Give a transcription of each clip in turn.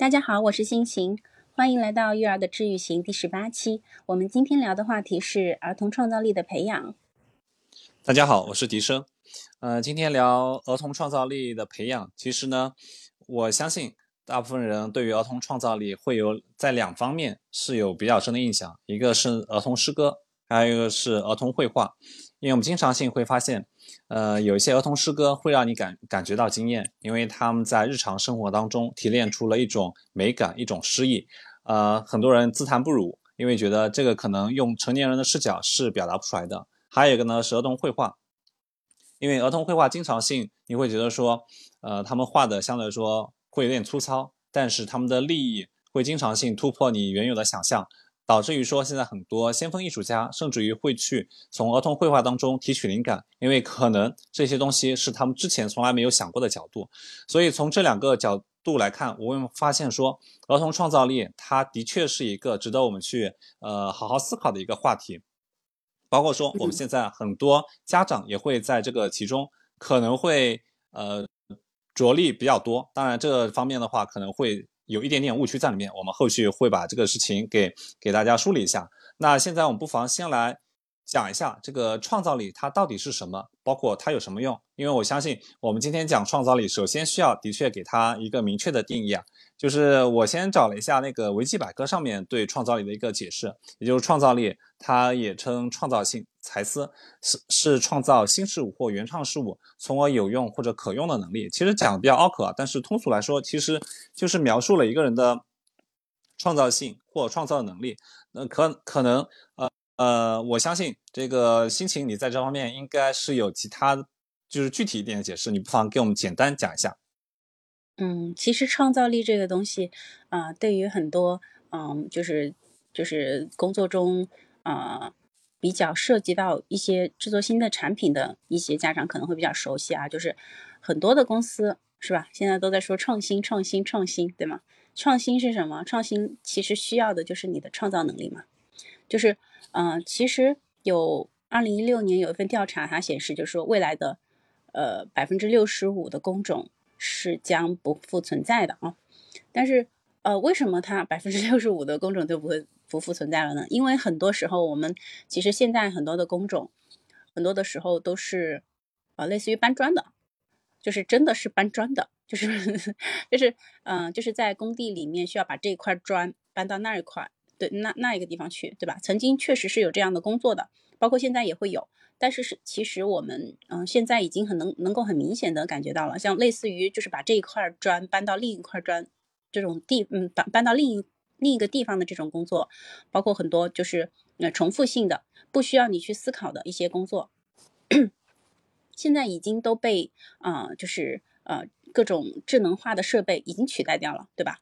大家好，我是心情，欢迎来到育儿的治愈行第十八期。我们今天聊的话题是儿童创造力的培养。大家好，我是笛声。呃，今天聊儿童创造力的培养。其实呢，我相信大部分人对于儿童创造力会有在两方面是有比较深的印象，一个是儿童诗歌，还有一个是儿童绘画。因为我们经常性会发现。呃，有一些儿童诗歌会让你感感觉到惊艳，因为他们在日常生活当中提炼出了一种美感，一种诗意。呃，很多人自叹不如，因为觉得这个可能用成年人的视角是表达不出来的。还有一个呢是儿童绘画，因为儿童绘画经常性你会觉得说，呃，他们画的相对来说会有点粗糙，但是他们的立意会经常性突破你原有的想象。导致于说，现在很多先锋艺术家甚至于会去从儿童绘画当中提取灵感，因为可能这些东西是他们之前从来没有想过的角度。所以从这两个角度来看，我们发现说，儿童创造力它的确是一个值得我们去呃好好思考的一个话题。包括说，我们现在很多家长也会在这个其中可能会呃着力比较多。当然，这个方面的话可能会。有一点点误区在里面，我们后续会把这个事情给给大家梳理一下。那现在我们不妨先来讲一下这个创造力它到底是什么，包括它有什么用。因为我相信我们今天讲创造力，首先需要的确给它一个明确的定义啊。就是我先找了一下那个维基百科上面对创造力的一个解释，也就是创造力，它也称创造性才思，是是创造新事物或原创事物，从而有用或者可用的能力。其实讲的比较拗口啊，但是通俗来说，其实就是描述了一个人的创造性或创造能力。那可可能呃，我相信这个心情你在这方面应该是有其他就是具体一点的解释，你不妨给我们简单讲一下。嗯，其实创造力这个东西，啊，对于很多，嗯，就是就是工作中，啊，比较涉及到一些制作新的产品的一些家长可能会比较熟悉啊，就是很多的公司是吧？现在都在说创新，创新，创新，对吗？创新是什么？创新其实需要的就是你的创造能力嘛。就是，嗯，其实有二零一六年有一份调查，它显示就是说未来的，呃，百分之六十五的工种。是将不复存在的啊，但是呃，为什么它百分之六十五的工种就不会不复存在了呢？因为很多时候我们其实现在很多的工种，很多的时候都是呃类似于搬砖的，就是真的是搬砖的，就是 就是嗯，就是在工地里面需要把这块砖搬到那一块，对，那那一个地方去，对吧？曾经确实是有这样的工作的，包括现在也会有。但是是，其实我们嗯，现在已经很能能够很明显的感觉到了，像类似于就是把这一块砖搬到另一块砖这种地，嗯，搬搬到另一另一个地方的这种工作，包括很多就是呃重复性的，不需要你去思考的一些工作，现在已经都被啊，就是呃各种智能化的设备已经取代掉了，对吧？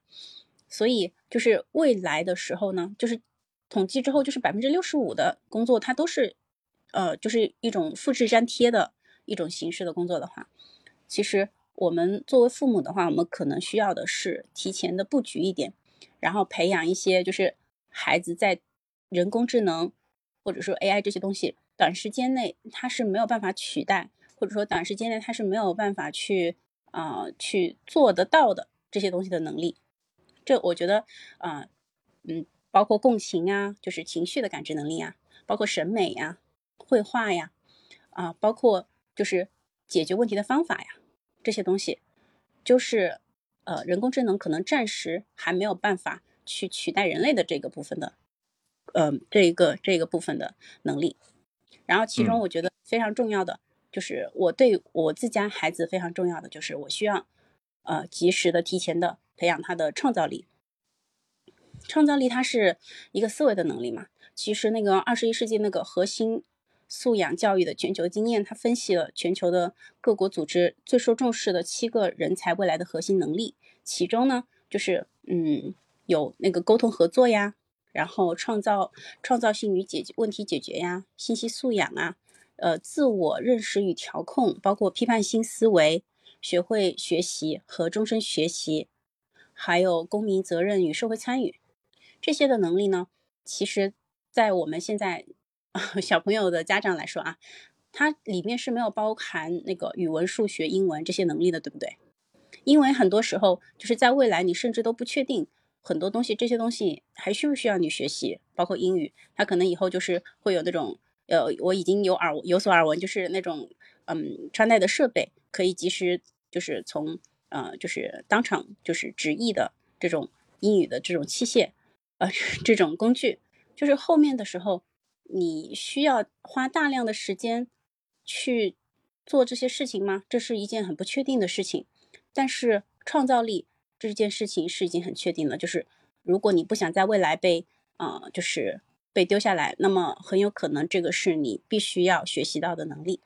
所以就是未来的时候呢，就是统计之后，就是百分之六十五的工作它都是。呃，就是一种复制粘贴的一种形式的工作的话，其实我们作为父母的话，我们可能需要的是提前的布局一点，然后培养一些就是孩子在人工智能或者说 AI 这些东西短时间内他是没有办法取代，或者说短时间内他是没有办法去啊去做得到的这些东西的能力。这我觉得啊，嗯，包括共情啊，就是情绪的感知能力啊，包括审美呀。绘画呀，啊，包括就是解决问题的方法呀，这些东西，就是呃，人工智能可能暂时还没有办法去取代人类的这个部分的，呃，这一个这个部分的能力。然后其中我觉得非常重要的，就是我对我自家孩子非常重要的，就是我需要呃及时的提前的培养他的创造力。创造力它是一个思维的能力嘛，其实那个二十一世纪那个核心。素养教育的全球经验，它分析了全球的各国组织最受重视的七个人才未来的核心能力，其中呢，就是嗯，有那个沟通合作呀，然后创造创造性与解决问题解决呀，信息素养啊，呃，自我认识与调控，包括批判性思维，学会学习和终身学习，还有公民责任与社会参与这些的能力呢，其实，在我们现在。小朋友的家长来说啊，它里面是没有包含那个语文、数学、英文这些能力的，对不对？因为很多时候就是在未来你甚至都不确定很多东西，这些东西还需不需要你学习，包括英语，它可能以后就是会有那种呃，我已经有耳有所耳闻，就是那种嗯穿戴的设备可以及时就是从呃就是当场就是直译的这种英语的这种器械呃这种工具，就是后面的时候你需要花大量的时间去。做这些事情吗？这是一件很不确定的事情。但是创造力这件事情是已经很确定了。就是如果你不想在未来被啊，就是被丢下来，那么很有可能这个是你必须要学习到的能力。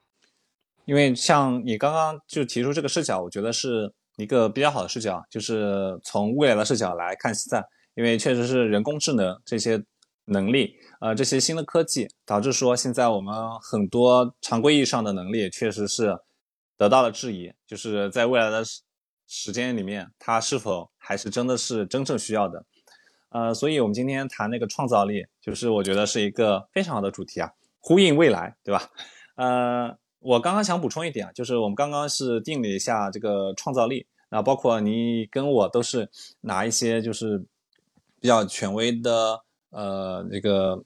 因为像你刚刚就提出这个视角，我觉得是一个比较好的视角，就是从未来的视角来看现在。因为确实是人工智能这些。能力，呃，这些新的科技导致说，现在我们很多常规意义上的能力确实是得到了质疑，就是在未来的时时间里面，它是否还是真的是真正需要的？呃，所以我们今天谈那个创造力，就是我觉得是一个非常好的主题啊，呼应未来，对吧？呃，我刚刚想补充一点啊，就是我们刚刚是定了一下这个创造力，啊，包括你跟我都是拿一些就是比较权威的。呃，那个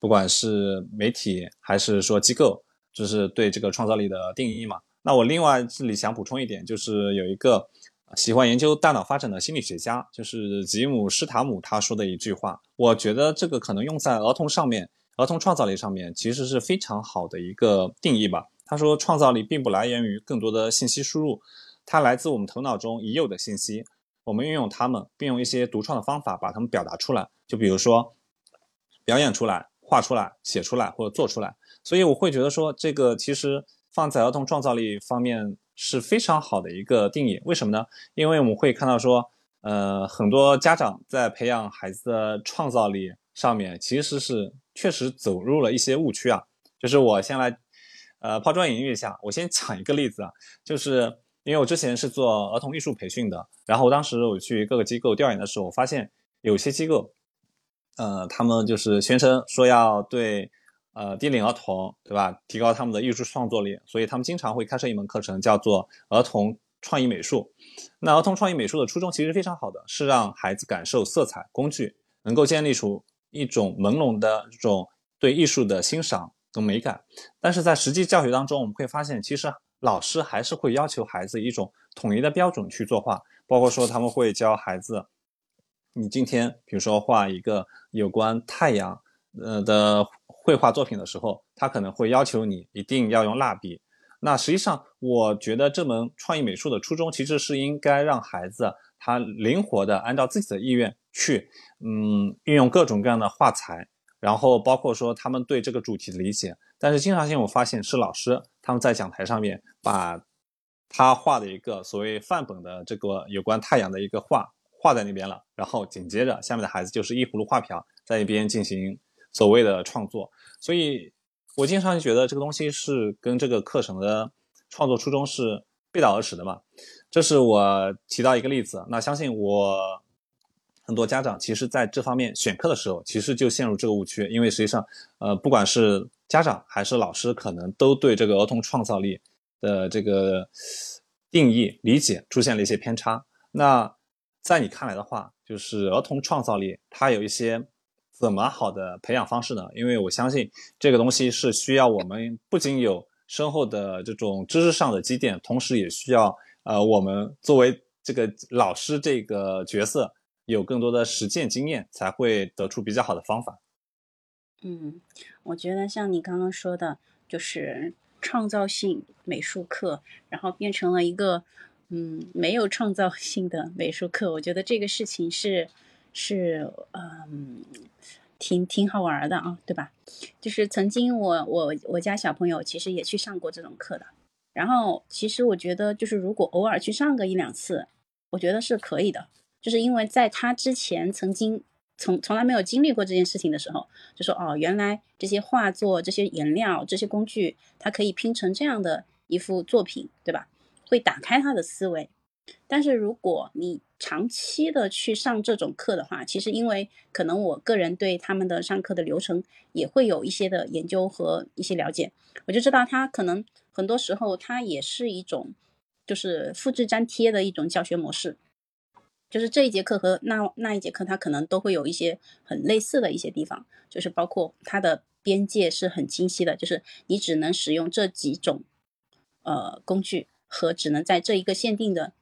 不管是媒体还是说机构，就是对这个创造力的定义嘛。那我另外这里想补充一点，就是有一个喜欢研究大脑发展的心理学家，就是吉姆施塔姆他说的一句话，我觉得这个可能用在儿童上面，儿童创造力上面其实是非常好的一个定义吧。他说，创造力并不来源于更多的信息输入，它来自我们头脑中已有的信息，我们运用它们，并用一些独创的方法把它们表达出来。就比如说。表演出来、画出来、写出来或者做出来，所以我会觉得说，这个其实放在儿童创造力方面是非常好的一个定义。为什么呢？因为我们会看到说，呃，很多家长在培养孩子的创造力上面，其实是确实走入了一些误区啊。就是我先来，呃，抛砖引玉一下。我先讲一个例子啊，就是因为我之前是做儿童艺术培训的，然后我当时我去各个机构调研的时候，我发现有些机构。呃，他们就是宣称说要对呃低龄儿童，对吧，提高他们的艺术创作力，所以他们经常会开设一门课程，叫做儿童创意美术。那儿童创意美术的初衷其实非常好的，是让孩子感受色彩、工具，能够建立出一种朦胧的这种对艺术的欣赏和美感。但是在实际教学当中，我们会发现，其实老师还是会要求孩子一种统一的标准去作画，包括说他们会教孩子。你今天比如说画一个有关太阳呃的绘画作品的时候，他可能会要求你一定要用蜡笔。那实际上，我觉得这门创意美术的初衷其实是应该让孩子他灵活的按照自己的意愿去，嗯，运用各种各样的画材，然后包括说他们对这个主题的理解。但是经常性我发现是老师他们在讲台上面把他画的一个所谓范本的这个有关太阳的一个画。画在那边了，然后紧接着下面的孩子就是一葫芦画瓢在一边进行所谓的创作，所以我经常觉得这个东西是跟这个课程的创作初衷是背道而驰的嘛。这是我提到一个例子，那相信我很多家长其实在这方面选课的时候，其实就陷入这个误区，因为实际上，呃，不管是家长还是老师，可能都对这个儿童创造力的这个定义理解出现了一些偏差。那在你看来的话，就是儿童创造力，它有一些怎么好的培养方式呢？因为我相信这个东西是需要我们不仅有深厚的这种知识上的积淀，同时也需要呃我们作为这个老师这个角色有更多的实践经验，才会得出比较好的方法。嗯，我觉得像你刚刚说的，就是创造性美术课，然后变成了一个。嗯，没有创造性的美术课，我觉得这个事情是是嗯，挺挺好玩的啊，对吧？就是曾经我我我家小朋友其实也去上过这种课的，然后其实我觉得就是如果偶尔去上个一两次，我觉得是可以的，就是因为在他之前曾经从从来没有经历过这件事情的时候，就说哦，原来这些画作、这些颜料、这些工具，它可以拼成这样的一幅作品，对吧？会打开他的思维，但是如果你长期的去上这种课的话，其实因为可能我个人对他们的上课的流程也会有一些的研究和一些了解，我就知道他可能很多时候他也是一种就是复制粘贴的一种教学模式。就是这一节课和那那一节课，它可能都会有一些很类似的一些地方，就是包括它的边界是很清晰的，就是你只能使用这几种呃工具和只能在这一个限定的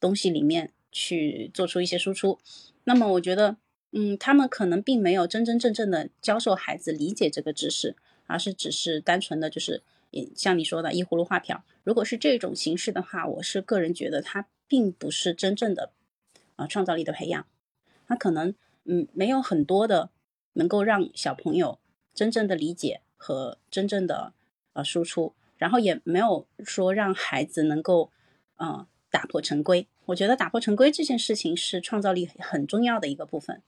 东西里面去做出一些输出。那么我觉得，嗯，他们可能并没有真真正正的教授孩子理解这个知识，而是只是单纯的就是，像你说的一葫芦画瓢。如果是这种形式的话，我是个人觉得它并不是真正的。啊，创造力的培养，他可能嗯没有很多的能够让小朋友真正的理解和真正的呃输出，然后也没有说让孩子能够呃打破陈规。我觉得打破陈规这件事情是创造力很重要的一个部分，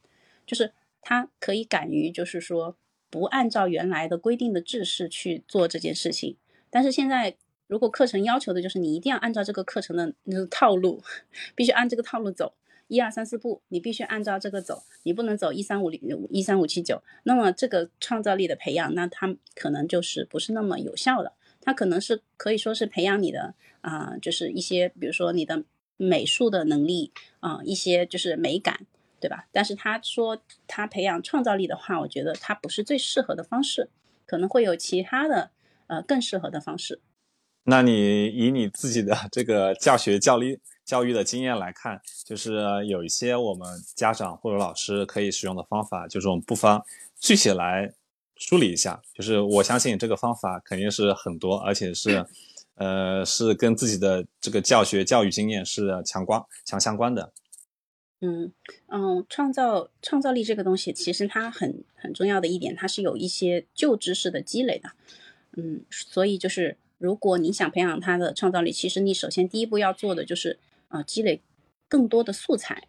就是他可以敢于就是说不按照原来的规定的制式去做这件事情。但是现在如果课程要求的就是你一定要按照这个课程的套路，必须按这个套路走。一二三四步，你必须按照这个走，你不能走一三五零一三五七九。那么这个创造力的培养，那它可能就是不是那么有效的。它可能是可以说是培养你的啊，就是一些比如说你的美术的能力啊，一些就是美感，对吧？但是他说他培养创造力的话，我觉得他不是最适合的方式，可能会有其他的呃更适合的方式。那你以你自己的这个教学教育教育的经验来看，就是有一些我们家长或者老师可以使用的方法，就是我们不妨具体来梳理一下。就是我相信这个方法肯定是很多，而且是，呃，是跟自己的这个教学教育经验是强关强相关的。嗯嗯，创造创造力这个东西，其实它很很重要的一点，它是有一些旧知识的积累的。嗯，所以就是如果你想培养他的创造力，其实你首先第一步要做的就是。啊，积累更多的素材，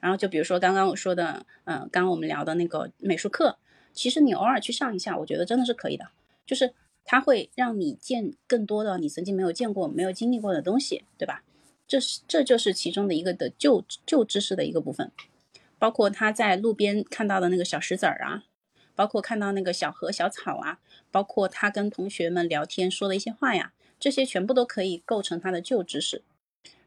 然后就比如说刚刚我说的，嗯，刚刚我们聊的那个美术课，其实你偶尔去上一下，我觉得真的是可以的，就是它会让你见更多的你曾经没有见过、没有经历过的东西，对吧？这是这就是其中的一个的旧旧知识的一个部分，包括他在路边看到的那个小石子儿啊，包括看到那个小河小草啊，包括他跟同学们聊天说的一些话呀，这些全部都可以构成他的旧知识。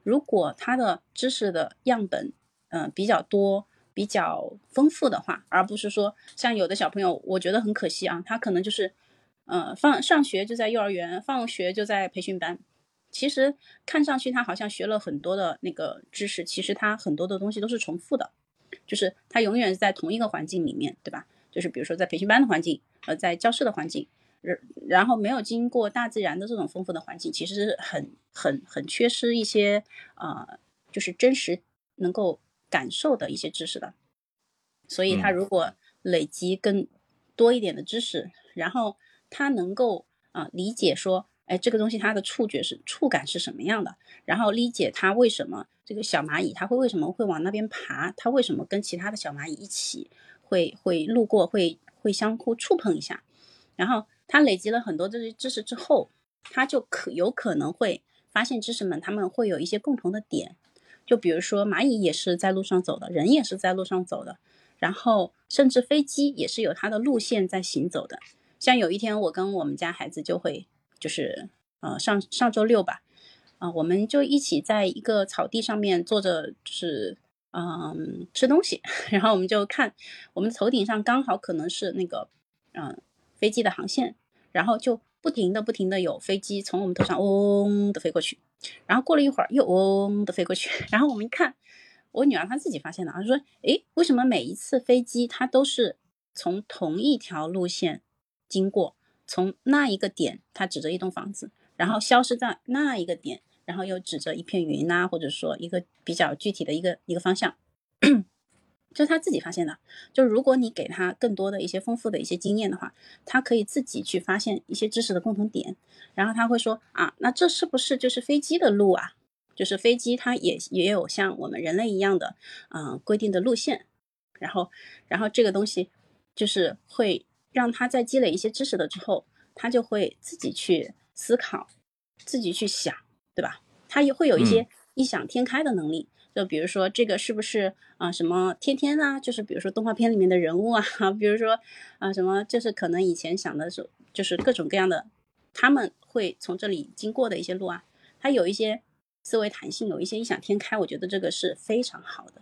如果他的知识的样本，嗯，比较多、比较丰富的话，而不是说像有的小朋友，我觉得很可惜啊，他可能就是，呃，放上学就在幼儿园，放学就在培训班，其实看上去他好像学了很多的那个知识，其实他很多的东西都是重复的，就是他永远在同一个环境里面，对吧？就是比如说在培训班的环境，呃，在教室的环境。然然后没有经过大自然的这种丰富的环境，其实是很很很缺失一些呃，就是真实能够感受的一些知识的。所以他如果累积更多一点的知识，然后他能够啊理解说，哎，这个东西它的触觉是触感是什么样的，然后理解它为什么这个小蚂蚁它会为什么会往那边爬，它为什么跟其他的小蚂蚁一起会会路过会会相互触碰一下，然后。他累积了很多这些知识之后，他就可有可能会发现知识们他们会有一些共同的点，就比如说蚂蚁也是在路上走的，人也是在路上走的，然后甚至飞机也是有它的路线在行走的。像有一天我跟我们家孩子就会就是呃上上周六吧，啊我们就一起在一个草地上面坐着就是嗯吃东西，然后我们就看我们头顶上刚好可能是那个嗯飞机的航线。然后就不停的、不停的有飞机从我们头上嗡的飞过去，然后过了一会儿又嗡的飞过去，然后我们一看，我女儿她自己发现的，她说：“诶，为什么每一次飞机它都是从同一条路线经过？从那一个点，它指着一栋房子，然后消失在那一个点，然后又指着一片云呐，或者说一个比较具体的一个一个方向。”就是他自己发现的。就如果你给他更多的一些丰富的一些经验的话，他可以自己去发现一些知识的共同点。然后他会说啊，那这是不是就是飞机的路啊？就是飞机它也也有像我们人类一样的嗯规定的路线。然后，然后这个东西就是会让他在积累一些知识了之后，他就会自己去思考，自己去想，对吧？他也会有一些异想天开的能力。就比如说这个是不是啊什么天天啊，就是比如说动画片里面的人物啊，比如说啊什么，就是可能以前想的是就是各种各样的，他们会从这里经过的一些路啊，他有一些思维弹性，有一些异想天开，我觉得这个是非常好的。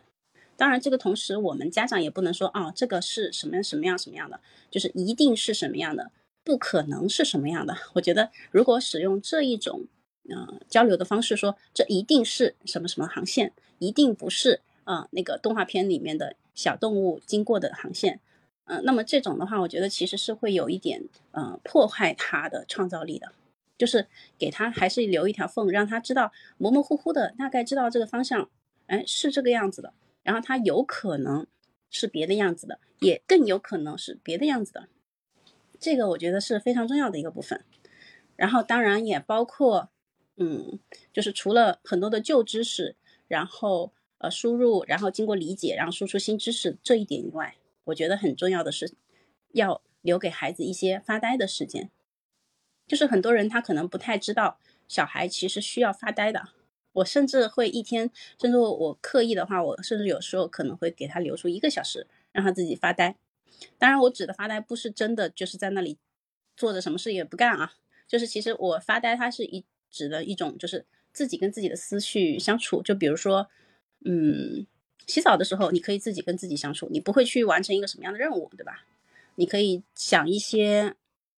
当然，这个同时我们家长也不能说啊，这个是什么什么样什么样的，就是一定是什么样的，不可能是什么样的。我觉得如果使用这一种呃交流的方式，说这一定是什么什么航线，一定不是啊那个动画片里面的小动物经过的航线，嗯，那么这种的话，我觉得其实是会有一点呃破坏他的创造力的，就是给他还是留一条缝，让他知道模模糊糊的大概知道这个方向，哎，是这个样子的。然后他有可能是别的样子的，也更有可能是别的样子的，这个我觉得是非常重要的一个部分。然后当然也包括，嗯，就是除了很多的旧知识，然后呃输入，然后经过理解，然后输出新知识这一点以外，我觉得很重要的是要留给孩子一些发呆的时间。就是很多人他可能不太知道，小孩其实需要发呆的。我甚至会一天，甚至我刻意的话，我甚至有时候可能会给他留出一个小时，让他自己发呆。当然，我指的发呆不是真的就是在那里坐着什么事也不干啊，就是其实我发呆，它是一指的一种就是自己跟自己的思绪相处。就比如说，嗯，洗澡的时候，你可以自己跟自己相处，你不会去完成一个什么样的任务，对吧？你可以想一些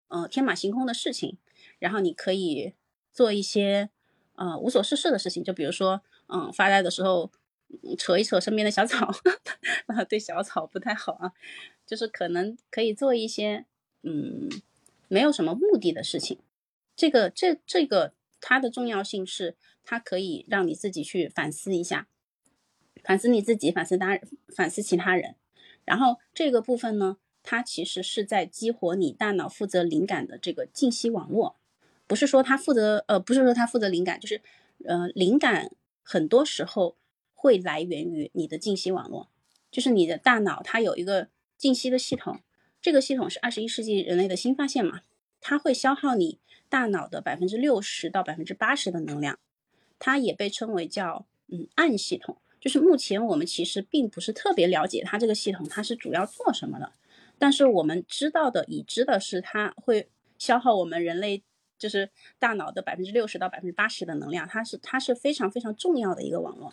呃天马行空的事情，然后你可以做一些。呃，无所事事的事情，就比如说，嗯，发呆的时候，扯一扯身边的小草，啊，对小草不太好啊，就是可能可以做一些，嗯，没有什么目的的事情。这个，这，这个它的重要性是，它可以让你自己去反思一下，反思你自己，反思他，反思其他人。然后这个部分呢，它其实是在激活你大脑负责灵感的这个信息网络。不是说他负责，呃，不是说他负责灵感，就是，呃，灵感很多时候会来源于你的信息网络，就是你的大脑它有一个信息的系统，这个系统是二十一世纪人类的新发现嘛，它会消耗你大脑的百分之六十到百分之八十的能量，它也被称为叫嗯暗系统，就是目前我们其实并不是特别了解它这个系统它是主要做什么的，但是我们知道的已知的是它会消耗我们人类。就是大脑的百分之六十到百分之八十的能量，它是它是非常非常重要的一个网络，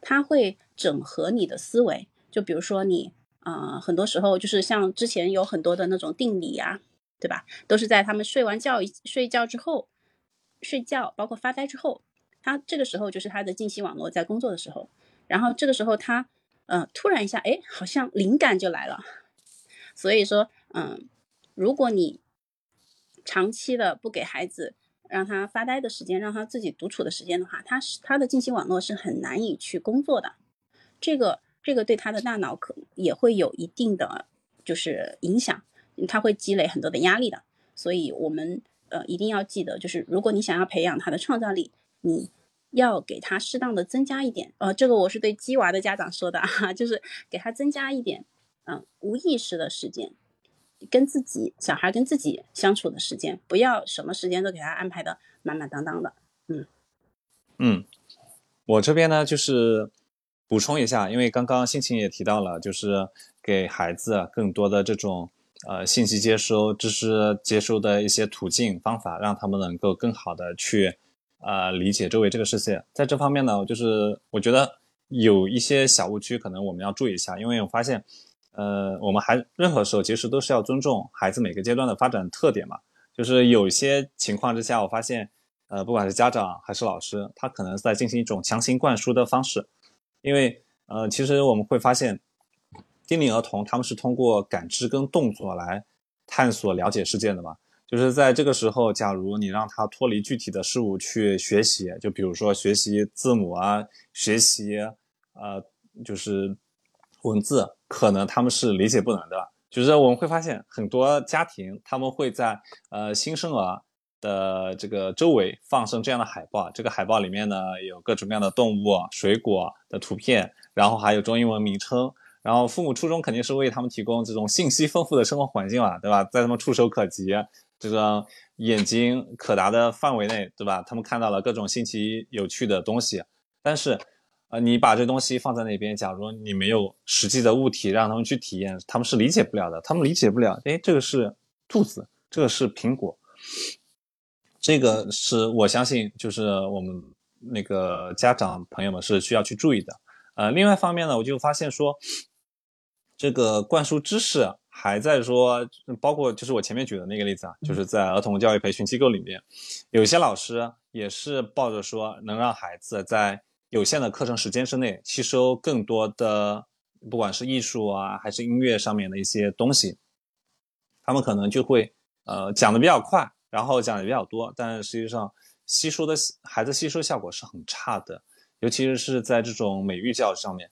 它会整合你的思维。就比如说你啊，很多时候就是像之前有很多的那种定理呀，对吧？都是在他们睡完觉睡觉之后，睡觉包括发呆之后，他这个时候就是他的信息网络在工作的时候。然后这个时候他呃突然一下哎，好像灵感就来了。所以说嗯，如果你长期的不给孩子让他发呆的时间，让他自己独处的时间的话，他是他的信息网络是很难以去工作的。这个这个对他的大脑可也会有一定的就是影响，他会积累很多的压力的。所以，我们呃一定要记得，就是如果你想要培养他的创造力，你要给他适当的增加一点。呃，这个我是对鸡娃的家长说的啊，就是给他增加一点嗯无意识的时间。跟自己小孩跟自己相处的时间，不要什么时间都给他安排的满满当当的。嗯嗯，我这边呢就是补充一下，因为刚刚心情也提到了，就是给孩子更多的这种呃信息接收、知识接收的一些途径方法，让他们能够更好的去呃理解周围这个世界。在这方面呢，就是我觉得有一些小误区，可能我们要注意一下，因为我发现。呃，我们还任何时候其实都是要尊重孩子每个阶段的发展特点嘛。就是有些情况之下，我发现，呃，不管是家长还是老师，他可能在进行一种强行灌输的方式。因为，呃，其实我们会发现，低龄儿童他们是通过感知跟动作来探索了解世界的嘛。就是在这个时候，假如你让他脱离具体的事物去学习，就比如说学习字母啊，学习，呃，就是。文字可能他们是理解不能的，就是我们会发现很多家庭他们会在呃新生儿的这个周围放上这样的海报，这个海报里面呢有各种各样的动物、水果的图片，然后还有中英文名称，然后父母初衷肯定是为他们提供这种信息丰富的生活环境嘛，对吧？在他们触手可及、这个眼睛可达的范围内，对吧？他们看到了各种新奇有趣的东西，但是。啊，你把这东西放在那边，假如你没有实际的物体让他们去体验，他们是理解不了的。他们理解不了，哎，这个是兔子，这个是苹果，这个是我相信，就是我们那个家长朋友们是需要去注意的。呃，另外一方面呢，我就发现说，这个灌输知识还在说，包括就是我前面举的那个例子啊，就是在儿童教育培训机构里面，有些老师也是抱着说能让孩子在有限的课程时间之内吸收更多的，不管是艺术啊还是音乐上面的一些东西，他们可能就会呃讲的比较快，然后讲的比较多，但实际上吸收的孩子吸收效果是很差的。尤其是在这种美育教育上面，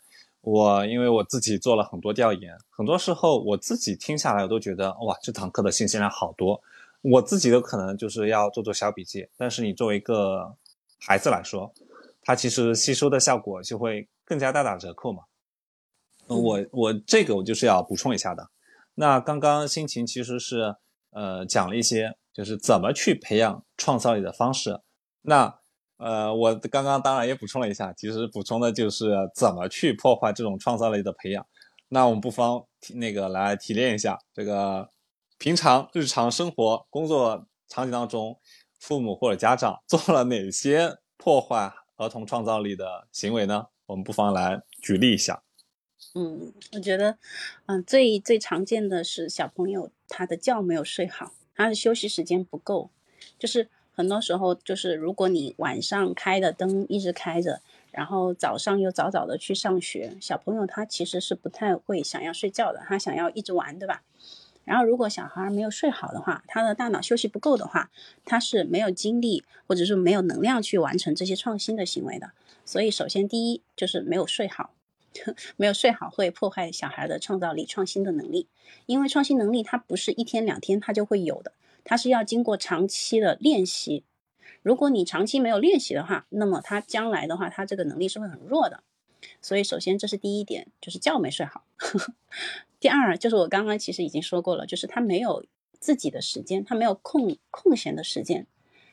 我因为我自己做了很多调研，很多时候我自己听下来，我都觉得哇，这堂课的信息量好多，我自己都可能就是要做做小笔记。但是你作为一个孩子来说，他其实吸收的效果就会更加大打折扣嘛。我我这个我就是要补充一下的。那刚刚心情其实是呃讲了一些，就是怎么去培养创造力的方式。那呃，我刚刚当然也补充了一下，其实补充的就是怎么去破坏这种创造力的培养。那我们不妨那个来提炼一下，这个平常日常生活工作场景当中，父母或者家长做了哪些破坏儿童创造力的行为呢？我们不妨来举例一下。嗯，我觉得，嗯，最最常见的是小朋友他的觉没有睡好，他的休息时间不够，就是。很多时候就是，如果你晚上开的灯一直开着，然后早上又早早的去上学，小朋友他其实是不太会想要睡觉的，他想要一直玩，对吧？然后如果小孩没有睡好的话，他的大脑休息不够的话，他是没有精力或者是没有能量去完成这些创新的行为的。所以首先第一就是没有睡好，没有睡好会破坏小孩的创造力、创新的能力，因为创新能力它不是一天两天他就会有的。它是要经过长期的练习，如果你长期没有练习的话，那么他将来的话，他这个能力是会很弱的。所以，首先这是第一点，就是觉没睡好。第二，就是我刚刚其实已经说过了，就是他没有自己的时间，他没有空空闲的时间，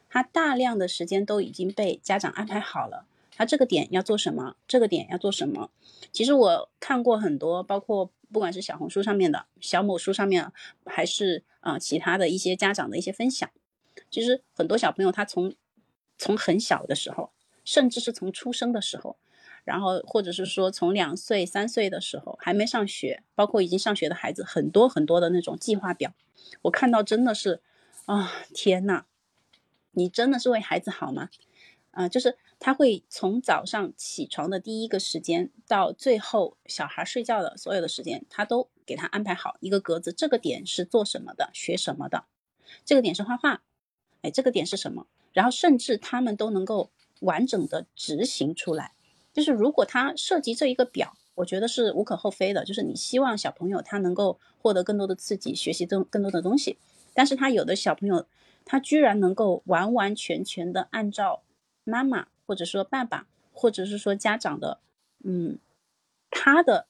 他大量的时间都已经被家长安排好了。他这个点要做什么，这个点要做什么？其实我看过很多，包括不管是小红书上面的小某书上面，还是啊其他的一些家长的一些分享，其实很多小朋友他从从很小的时候，甚至是从出生的时候，然后或者是说从两岁三岁的时候还没上学，包括已经上学的孩子，很多很多的那种计划表，我看到真的是啊天呐，你真的是为孩子好吗？啊，就是他会从早上起床的第一个时间到最后小孩睡觉的所有的时间，他都给他安排好一个格子。这个点是做什么的，学什么的；这个点是画画，哎，这个点是什么？然后甚至他们都能够完整的执行出来。就是如果他涉及这一个表，我觉得是无可厚非的。就是你希望小朋友他能够获得更多的刺激，学习更更多的东西。但是他有的小朋友，他居然能够完完全全的按照。妈妈，或者说爸爸，或者是说家长的，嗯，他的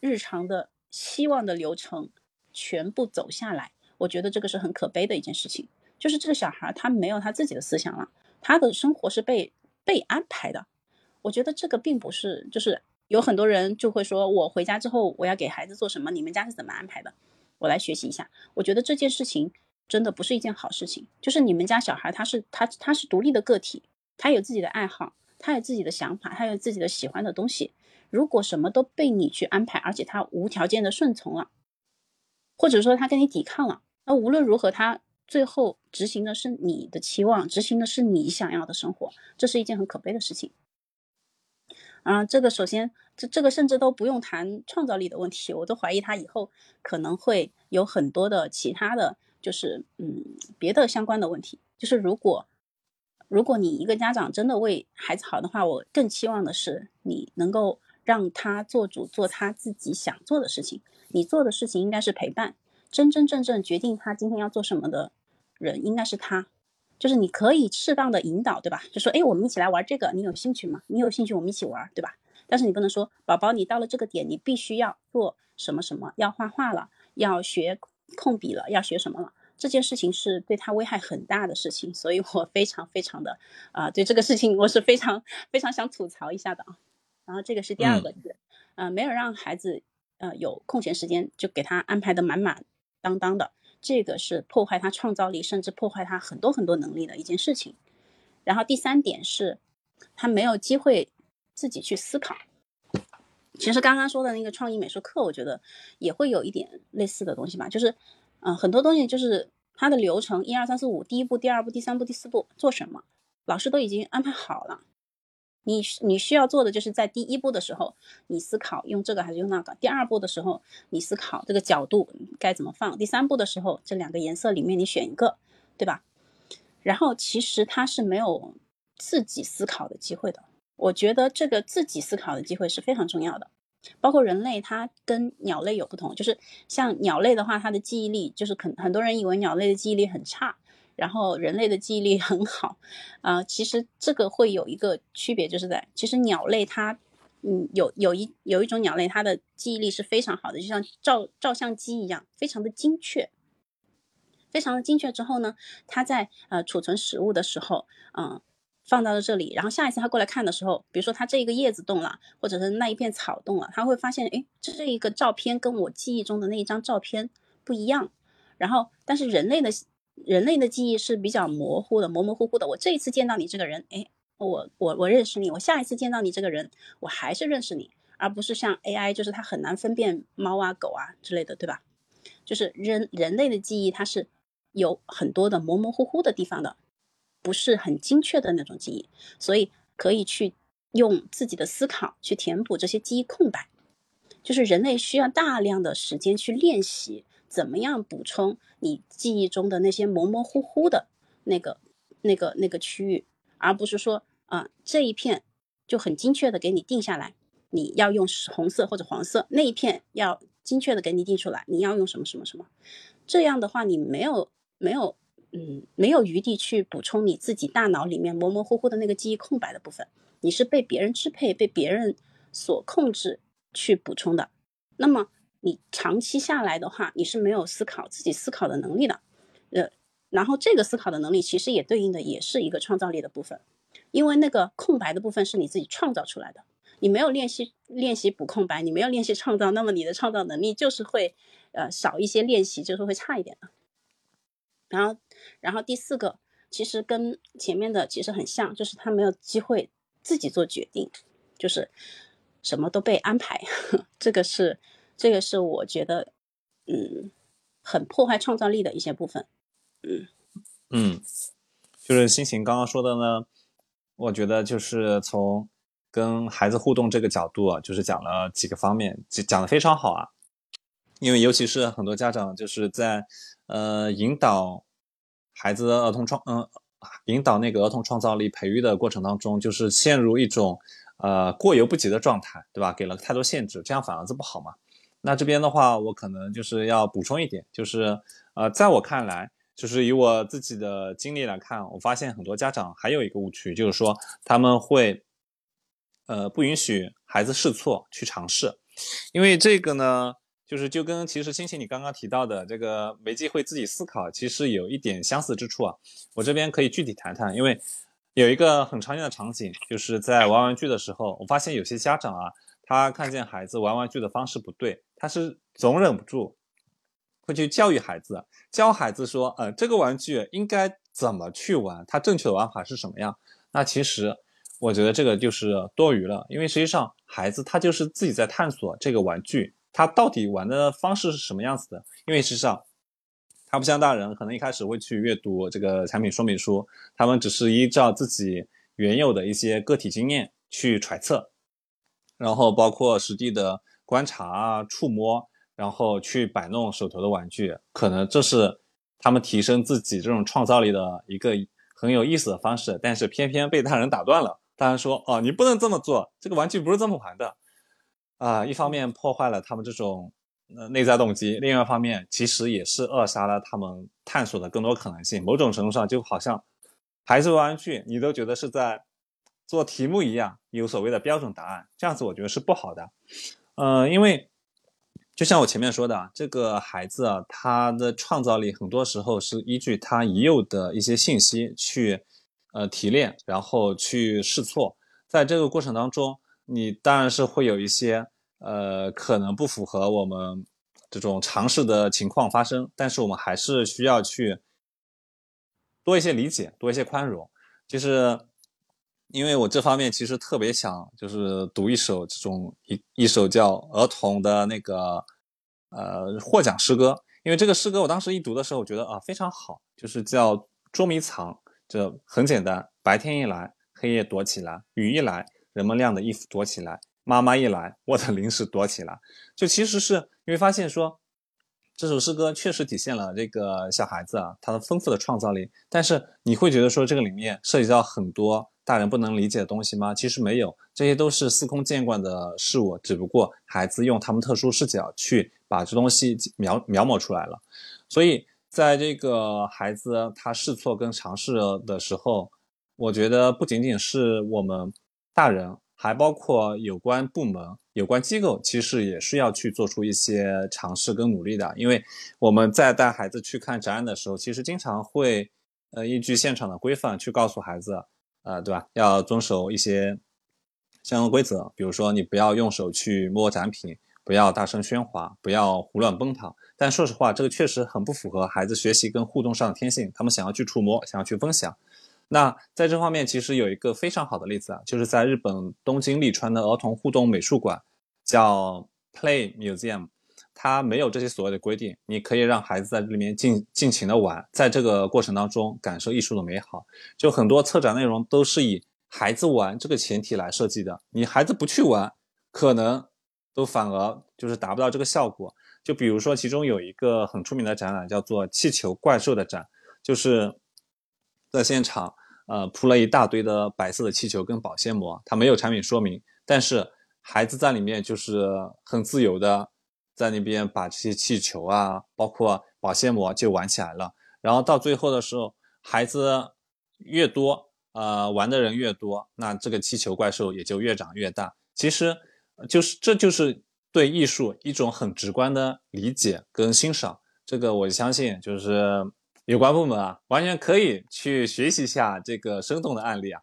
日常的希望的流程全部走下来，我觉得这个是很可悲的一件事情。就是这个小孩他没有他自己的思想了，他的生活是被被安排的。我觉得这个并不是，就是有很多人就会说，我回家之后我要给孩子做什么？你们家是怎么安排的？我来学习一下。我觉得这件事情真的不是一件好事情。就是你们家小孩他是他他是独立的个体。他有自己的爱好，他有自己的想法，他有自己的喜欢的东西。如果什么都被你去安排，而且他无条件的顺从了，或者说他跟你抵抗了，那无论如何，他最后执行的是你的期望，执行的是你想要的生活，这是一件很可悲的事情。啊，这个首先，这这个甚至都不用谈创造力的问题，我都怀疑他以后可能会有很多的其他的就是嗯别的相关的问题，就是如果。如果你一个家长真的为孩子好的话，我更期望的是你能够让他做主，做他自己想做的事情。你做的事情应该是陪伴，真真正正决定他今天要做什么的人应该是他。就是你可以适当的引导，对吧？就说，哎，我们一起来玩这个，你有兴趣吗？你有兴趣，我们一起玩，对吧？但是你不能说，宝宝，你到了这个点，你必须要做什么什么，要画画了，要学控笔了，要学什么了。这件事情是对他危害很大的事情，所以我非常非常的啊，对这个事情我是非常非常想吐槽一下的啊。然后这个是第二个字，呃，没有让孩子呃有空闲时间就给他安排的满满当当的，这个是破坏他创造力，甚至破坏他很多很多能力的一件事情。然后第三点是，他没有机会自己去思考。其实刚刚说的那个创意美术课，我觉得也会有一点类似的东西吧，就是，嗯，很多东西就是它的流程，一二三四五，第一步、第二步、第三步、第四步做什么，老师都已经安排好了。你你需要做的就是在第一步的时候，你思考用这个还是用那个；第二步的时候，你思考这个角度该怎么放；第三步的时候，这两个颜色里面你选一个，对吧？然后其实他是没有自己思考的机会的。我觉得这个自己思考的机会是非常重要的。包括人类，它跟鸟类有不同，就是像鸟类的话，它的记忆力就是很很多人以为鸟类的记忆力很差。然后人类的记忆力很好，啊，其实这个会有一个区别，就是在其实鸟类它，嗯，有有一有一种鸟类，它的记忆力是非常好的，就像照照相机一样，非常的精确，非常的精确。之后呢，它在呃储存食物的时候，嗯，放到了这里，然后下一次他过来看的时候，比如说它这一个叶子动了，或者是那一片草动了，他会发现，哎，这一个照片跟我记忆中的那一张照片不一样。然后，但是人类的。人类的记忆是比较模糊的，模模糊糊的。我这一次见到你这个人，哎，我我我认识你。我下一次见到你这个人，我还是认识你，而不是像 AI，就是它很难分辨猫啊、狗啊之类的，对吧？就是人人类的记忆，它是有很多的模模糊糊的地方的，不是很精确的那种记忆，所以可以去用自己的思考去填补这些记忆空白。就是人类需要大量的时间去练习。怎么样补充你记忆中的那些模模糊糊的那个、那个、那个区域，而不是说啊这一片就很精确的给你定下来，你要用红色或者黄色，那一片要精确的给你定出来，你要用什么什么什么，这样的话你没有没有嗯没有余地去补充你自己大脑里面模模糊糊的那个记忆空白的部分，你是被别人支配、被别人所控制去补充的，那么。你长期下来的话，你是没有思考自己思考的能力的，呃，然后这个思考的能力其实也对应的也是一个创造力的部分，因为那个空白的部分是你自己创造出来的，你没有练习练习补空白，你没有练习创造，那么你的创造能力就是会呃少一些练习，就是会差一点的。然后，然后第四个其实跟前面的其实很像，就是他没有机会自己做决定，就是什么都被安排，这个是。这个是我觉得，嗯，很破坏创造力的一些部分，嗯嗯，就是心情刚刚说的呢，我觉得就是从跟孩子互动这个角度啊，就是讲了几个方面，讲讲的非常好啊，因为尤其是很多家长就是在呃引导孩子儿童创嗯引导那个儿童创造力培育的过程当中，就是陷入一种呃过犹不及的状态，对吧？给了太多限制，这样反而是不好嘛。那这边的话，我可能就是要补充一点，就是呃，在我看来，就是以我自己的经历来看，我发现很多家长还有一个误区，就是说他们会呃不允许孩子试错去尝试，因为这个呢，就是就跟其实星星你刚刚提到的这个没机会自己思考，其实有一点相似之处啊。我这边可以具体谈谈，因为有一个很常见的场景，就是在玩玩具的时候，我发现有些家长啊，他看见孩子玩玩具的方式不对。他是总忍不住会去教育孩子，教孩子说，呃，这个玩具应该怎么去玩，它正确的玩法是什么样？那其实我觉得这个就是多余了，因为实际上孩子他就是自己在探索这个玩具，他到底玩的方式是什么样子的。因为事实上他不像大人，可能一开始会去阅读这个产品说明书，他们只是依照自己原有的一些个体经验去揣测，然后包括实地的。观察啊，触摸，然后去摆弄手头的玩具，可能这是他们提升自己这种创造力的一个很有意思的方式。但是偏偏被大人打断了，大人说：“哦，你不能这么做，这个玩具不是这么玩的。”啊，一方面破坏了他们这种呃内在动机，另外一方面其实也是扼杀了他们探索的更多可能性。某种程度上，就好像孩子玩玩具，你都觉得是在做题目一样，有所谓的标准答案，这样子我觉得是不好的。呃，因为就像我前面说的，这个孩子啊，他的创造力很多时候是依据他已有的一些信息去呃提炼，然后去试错。在这个过程当中，你当然是会有一些呃可能不符合我们这种尝试的情况发生，但是我们还是需要去多一些理解，多一些宽容。就是因为我这方面其实特别想就是读一首这种一一首叫儿童的那个呃获奖诗歌，因为这个诗歌我当时一读的时候，我觉得啊非常好，就是叫捉迷藏，这很简单，白天一来，黑夜躲起来；雨一来，人们晾的衣服躲起来；妈妈一来，我的零食躲起来。就其实是你会发现说。这首诗歌确实体现了这个小孩子啊，他的丰富的创造力。但是你会觉得说这个里面涉及到很多大人不能理解的东西吗？其实没有，这些都是司空见惯的事物，只不过孩子用他们特殊视角去把这东西描描摹出来了。所以在这个孩子他试错跟尝试的时候，我觉得不仅仅是我们大人。还包括有关部门、有关机构，其实也是要去做出一些尝试跟努力的。因为我们在带孩子去看展览的时候，其实经常会，呃，依据现场的规范去告诉孩子，呃，对吧？要遵守一些相关规则，比如说你不要用手去摸展品，不要大声喧哗，不要胡乱奔跑。但说实话，这个确实很不符合孩子学习跟互动上的天性，他们想要去触摸，想要去分享。那在这方面，其实有一个非常好的例子啊，就是在日本东京立川的儿童互动美术馆，叫 Play Museum，它没有这些所谓的规定，你可以让孩子在这里面尽尽情的玩，在这个过程当中感受艺术的美好。就很多策展内容都是以孩子玩这个前提来设计的，你孩子不去玩，可能都反而就是达不到这个效果。就比如说，其中有一个很出名的展览叫做气球怪兽的展，就是在现场。呃，铺了一大堆的白色的气球跟保鲜膜，它没有产品说明，但是孩子在里面就是很自由的在那边把这些气球啊，包括保鲜膜就玩起来了。然后到最后的时候，孩子越多，呃，玩的人越多，那这个气球怪兽也就越长越大。其实，就是这就是对艺术一种很直观的理解跟欣赏。这个我相信就是。有关部门啊，完全可以去学习一下这个生动的案例啊。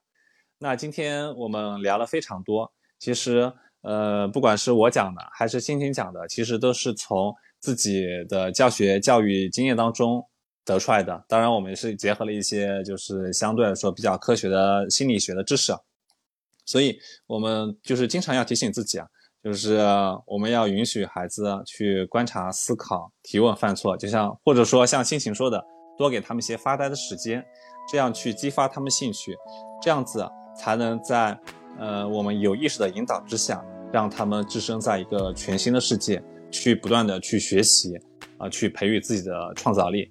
那今天我们聊了非常多，其实呃，不管是我讲的还是心情讲的，其实都是从自己的教学教育经验当中得出来的。当然，我们也是结合了一些就是相对来说比较科学的心理学的知识。所以，我们就是经常要提醒自己啊，就是我们要允许孩子去观察、思考、提问、犯错，就像或者说像心情说的。多给他们一些发呆的时间，这样去激发他们兴趣，这样子才能在呃我们有意识的引导之下，让他们置身在一个全新的世界，去不断的去学习，啊，去培育自己的创造力。